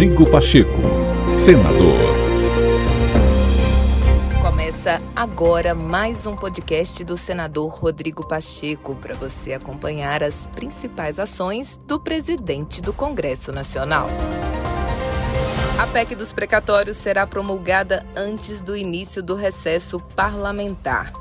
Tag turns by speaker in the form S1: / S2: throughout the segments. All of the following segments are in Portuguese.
S1: Rodrigo Pacheco, senador.
S2: Começa agora mais um podcast do senador Rodrigo Pacheco para você acompanhar as principais ações do presidente do Congresso Nacional. A PEC dos precatórios será promulgada antes do início do recesso parlamentar.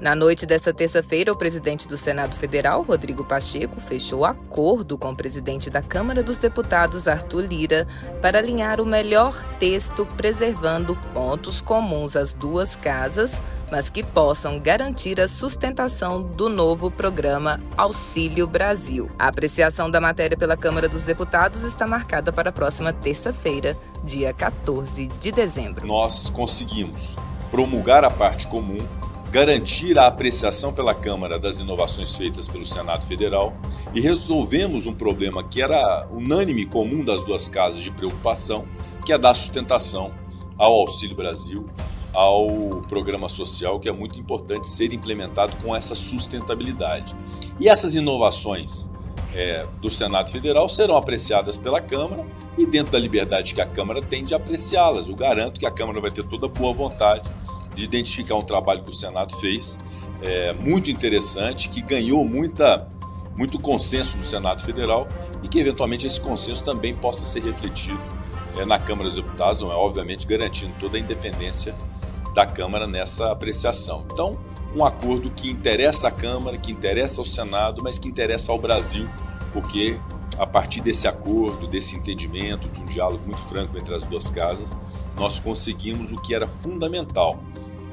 S2: Na noite desta terça-feira, o presidente do Senado Federal, Rodrigo Pacheco, fechou acordo com o presidente da Câmara dos Deputados, Arthur Lira, para alinhar o melhor texto, preservando pontos comuns às duas casas, mas que possam garantir a sustentação do novo programa Auxílio Brasil. A apreciação da matéria pela Câmara dos Deputados está marcada para a próxima terça-feira, dia 14 de dezembro.
S3: Nós conseguimos promulgar a parte comum garantir a apreciação pela Câmara das inovações feitas pelo Senado Federal e resolvemos um problema que era unânime comum das duas casas de preocupação, que é dar sustentação ao Auxílio Brasil, ao programa social, que é muito importante ser implementado com essa sustentabilidade. E essas inovações é, do Senado Federal serão apreciadas pela Câmara e dentro da liberdade que a Câmara tem de apreciá-las. Eu garanto que a Câmara vai ter toda a boa vontade de identificar um trabalho que o Senado fez, é, muito interessante, que ganhou muita, muito consenso no Senado Federal e que, eventualmente, esse consenso também possa ser refletido é, na Câmara dos Deputados, é, obviamente garantindo toda a independência da Câmara nessa apreciação. Então, um acordo que interessa à Câmara, que interessa ao Senado, mas que interessa ao Brasil, porque a partir desse acordo, desse entendimento, de um diálogo muito franco entre as duas casas, nós conseguimos o que era fundamental,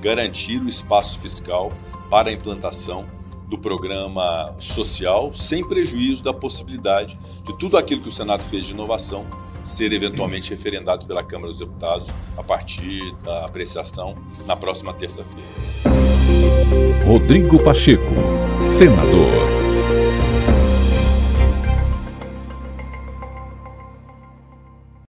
S3: garantir o espaço fiscal para a implantação do programa social, sem prejuízo da possibilidade de tudo aquilo que o Senado fez de inovação ser eventualmente referendado pela Câmara dos Deputados a partir da apreciação na próxima terça-feira.
S1: Rodrigo Pacheco, senador.